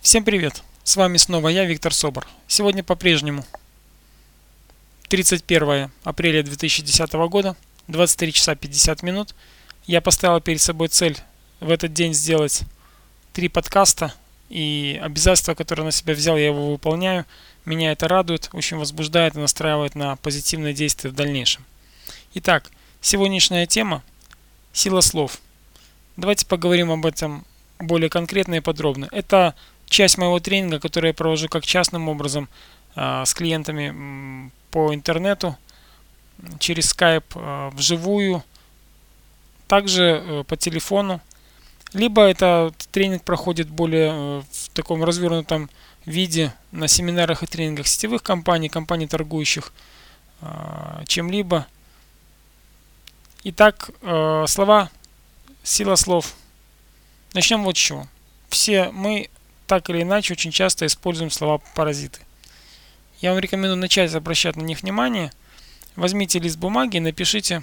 Всем привет! С вами снова я, Виктор Собор. Сегодня по-прежнему 31 апреля 2010 года, 23 часа 50 минут. Я поставил перед собой цель в этот день сделать три подкаста, и обязательства, которые на себя взял, я его выполняю. Меня это радует, очень возбуждает и настраивает на позитивные действия в дальнейшем. Итак, сегодняшняя тема – сила слов. Давайте поговорим об этом более конкретно и подробно. Это часть моего тренинга, который я провожу как частным образом а, с клиентами по интернету, через Skype, а, вживую, также э, по телефону. Либо это тренинг проходит более э, в таком развернутом виде на семинарах и тренингах сетевых компаний, компаний торгующих а, чем-либо. Итак, э, слова, сила слов. Начнем вот с чего. Все мы так или иначе очень часто используем слова-паразиты. Я вам рекомендую начать обращать на них внимание. Возьмите лист бумаги и напишите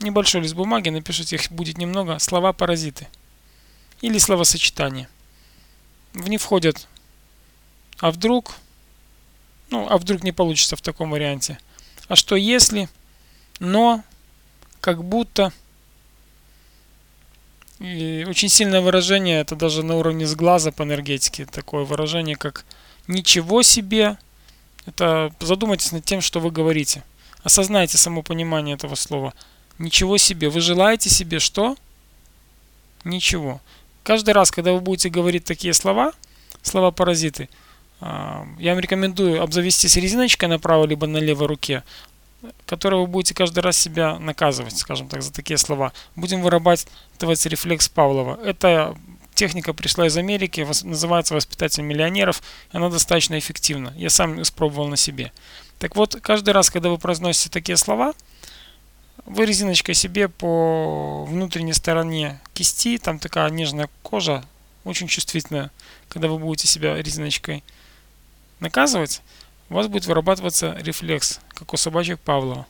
небольшой лист бумаги, напишите, их будет немного, слова-паразиты. Или словосочетания. В них входят «а вдруг», ну, «а вдруг не получится в таком варианте», «а что если», «но», «как будто», и очень сильное выражение, это даже на уровне с глаза по энергетике, такое выражение, как «ничего себе». Это задумайтесь над тем, что вы говорите. Осознайте само понимание этого слова. Ничего себе. Вы желаете себе что? Ничего. Каждый раз, когда вы будете говорить такие слова, слова-паразиты, а, я вам рекомендую обзавестись резиночкой на правой либо на левой руке которой вы будете каждый раз себя наказывать, скажем так, за такие слова. Будем вырабатывать рефлекс Павлова. Это техника пришла из Америки, называется воспитатель миллионеров. Она достаточно эффективна. Я сам испробовал на себе. Так вот, каждый раз, когда вы произносите такие слова, вы резиночкой себе по внутренней стороне кисти, там такая нежная кожа, очень чувствительная, когда вы будете себя резиночкой наказывать, у вас будет вырабатываться рефлекс, как у собачек Павлова.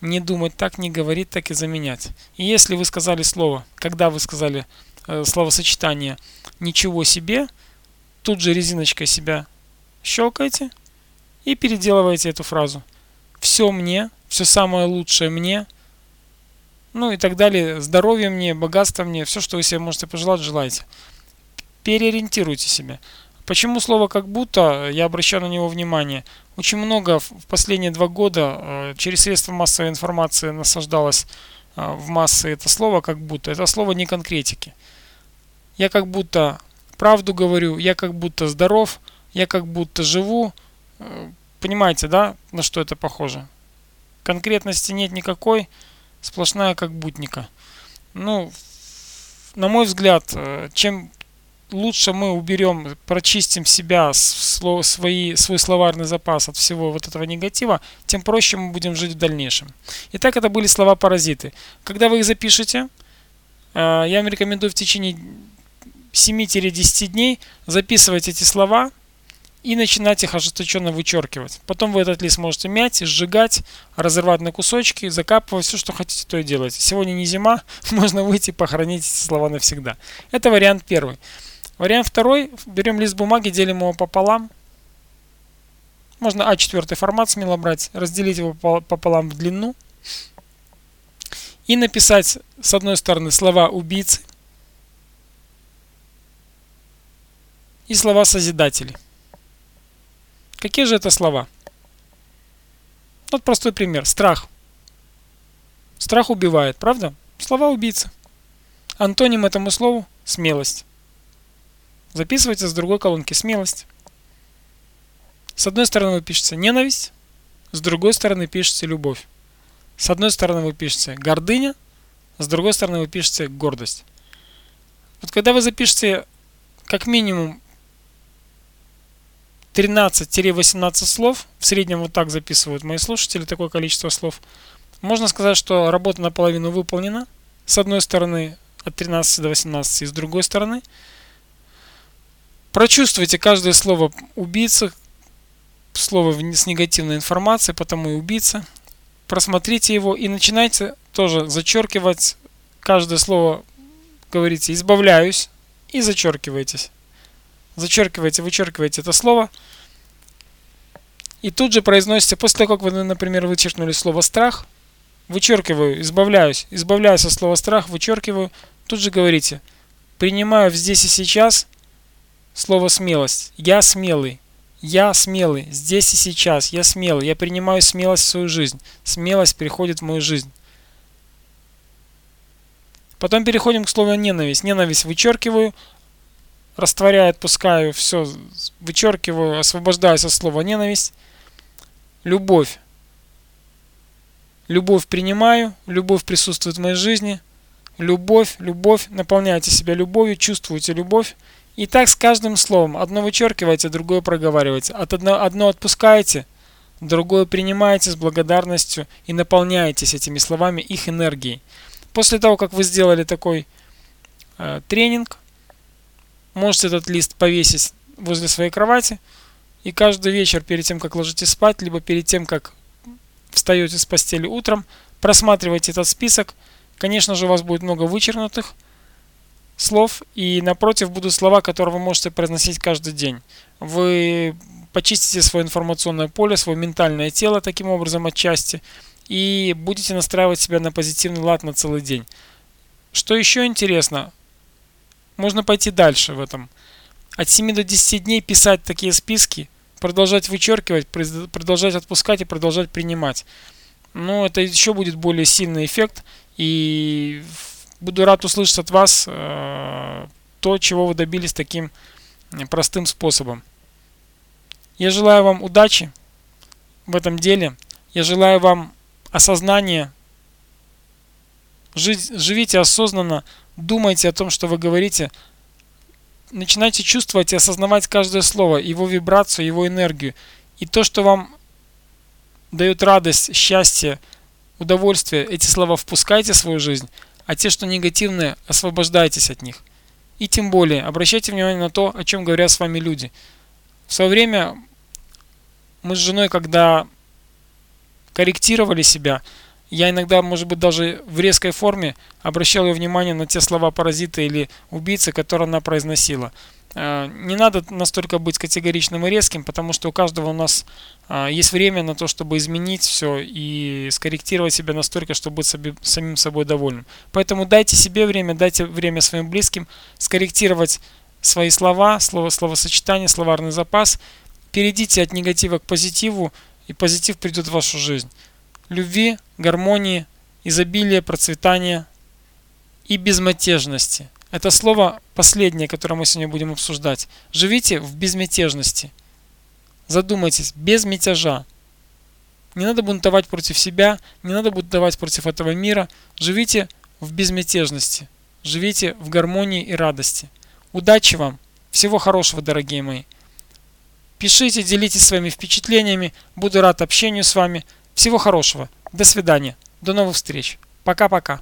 Не думать так, не говорить так и заменять. И если вы сказали слово, когда вы сказали э, словосочетание «ничего себе», тут же резиночкой себя щелкаете и переделываете эту фразу. Все мне, все самое лучшее мне, ну и так далее, здоровье мне, богатство мне, все, что вы себе можете пожелать, желайте. Переориентируйте себя. Почему слово «как будто» я обращаю на него внимание? Очень много в последние два года э, через средства массовой информации насаждалось э, в массы это слово «как будто». Это слово не конкретики. Я как будто правду говорю, я как будто здоров, я как будто живу. Э, понимаете, да, на что это похоже? Конкретности нет никакой, сплошная как будника. Ну, на мой взгляд, чем лучше мы уберем, прочистим себя, свои, свой словарный запас от всего вот этого негатива, тем проще мы будем жить в дальнейшем. Итак, это были слова-паразиты. Когда вы их запишете, э, я вам рекомендую в течение 7-10 дней записывать эти слова и начинать их ожесточенно вычеркивать. Потом вы этот лист можете мять, сжигать, разрывать на кусочки, закапывать, все, что хотите, то и делать. Сегодня не зима, можно выйти и похоронить эти слова навсегда. Это вариант первый. Вариант второй. Берем лист бумаги, делим его пополам. Можно А4 формат смело брать, разделить его пополам в длину. И написать с одной стороны слова убийцы и слова созидатели. Какие же это слова? Вот простой пример. Страх. Страх убивает, правда? Слова убийцы. Антоним этому слову – смелость. Записывайте с другой колонки смелость. С одной стороны вы пишете ненависть, с другой стороны пишете любовь. С одной стороны вы пишете гордыня, с другой стороны вы пишете гордость. Вот когда вы запишете как минимум 13-18 слов, в среднем вот так записывают мои слушатели, такое количество слов, можно сказать, что работа наполовину выполнена, с одной стороны от 13 до 18, и с другой стороны – Прочувствуйте каждое слово убийцы, слово с негативной информацией, потому и убийца. Просмотрите его и начинайте тоже зачеркивать каждое слово, говорите «избавляюсь» и зачеркивайтесь. зачеркиваете, вычеркиваете это слово. И тут же произносите, после того, как вы, например, вычеркнули слово «страх», вычеркиваю, избавляюсь, избавляюсь от слова «страх», вычеркиваю, тут же говорите, принимаю здесь и сейчас слово «смелость». Я смелый. Я смелый, здесь и сейчас, я смелый, я принимаю смелость в свою жизнь. Смелость приходит в мою жизнь. Потом переходим к слову ненависть. Ненависть вычеркиваю, растворяю, отпускаю, все, вычеркиваю, освобождаюсь от слова ненависть. Любовь. Любовь принимаю, любовь присутствует в моей жизни. Любовь, любовь, наполняйте себя любовью, чувствуйте любовь. И так с каждым словом. Одно вычеркиваете, другое проговариваете. От одно, одно отпускаете, другое принимаете с благодарностью и наполняетесь этими словами, их энергией. После того, как вы сделали такой э, тренинг, можете этот лист повесить возле своей кровати и каждый вечер перед тем, как ложитесь спать, либо перед тем, как встаете с постели утром, просматривайте этот список. Конечно же, у вас будет много вычеркнутых слов, и напротив будут слова, которые вы можете произносить каждый день. Вы почистите свое информационное поле, свое ментальное тело таким образом отчасти, и будете настраивать себя на позитивный лад на целый день. Что еще интересно, можно пойти дальше в этом. От 7 до 10 дней писать такие списки, продолжать вычеркивать, продолжать отпускать и продолжать принимать. Но это еще будет более сильный эффект. И буду рад услышать от вас э, то, чего вы добились таким простым способом. Я желаю вам удачи в этом деле. Я желаю вам осознания. Живите осознанно, думайте о том, что вы говорите. Начинайте чувствовать и осознавать каждое слово, его вибрацию, его энергию. И то, что вам дает радость, счастье, удовольствие, эти слова впускайте в свою жизнь, а те, что негативные, освобождайтесь от них. И тем более, обращайте внимание на то, о чем говорят с вами люди. В свое время мы с женой, когда корректировали себя, я иногда, может быть, даже в резкой форме обращал ее внимание на те слова паразита или убийцы, которые она произносила. Э, не надо настолько быть категоричным и резким, потому что у каждого у нас э, есть время на то, чтобы изменить все и скорректировать себя настолько, чтобы быть самим собой довольным. Поэтому дайте себе время, дайте время своим близким скорректировать свои слова, слово, словосочетание, словарный запас. Перейдите от негатива к позитиву, и позитив придет в вашу жизнь. Любви, гармонии, изобилия, процветания и безмятежности – это слово последнее, которое мы сегодня будем обсуждать. Живите в безмятежности. Задумайтесь, без мятежа. Не надо бунтовать против себя, не надо бунтовать против этого мира. Живите в безмятежности. Живите в гармонии и радости. Удачи вам! Всего хорошего, дорогие мои! Пишите, делитесь своими впечатлениями. Буду рад общению с вами. Всего хорошего. До свидания. До новых встреч. Пока-пока.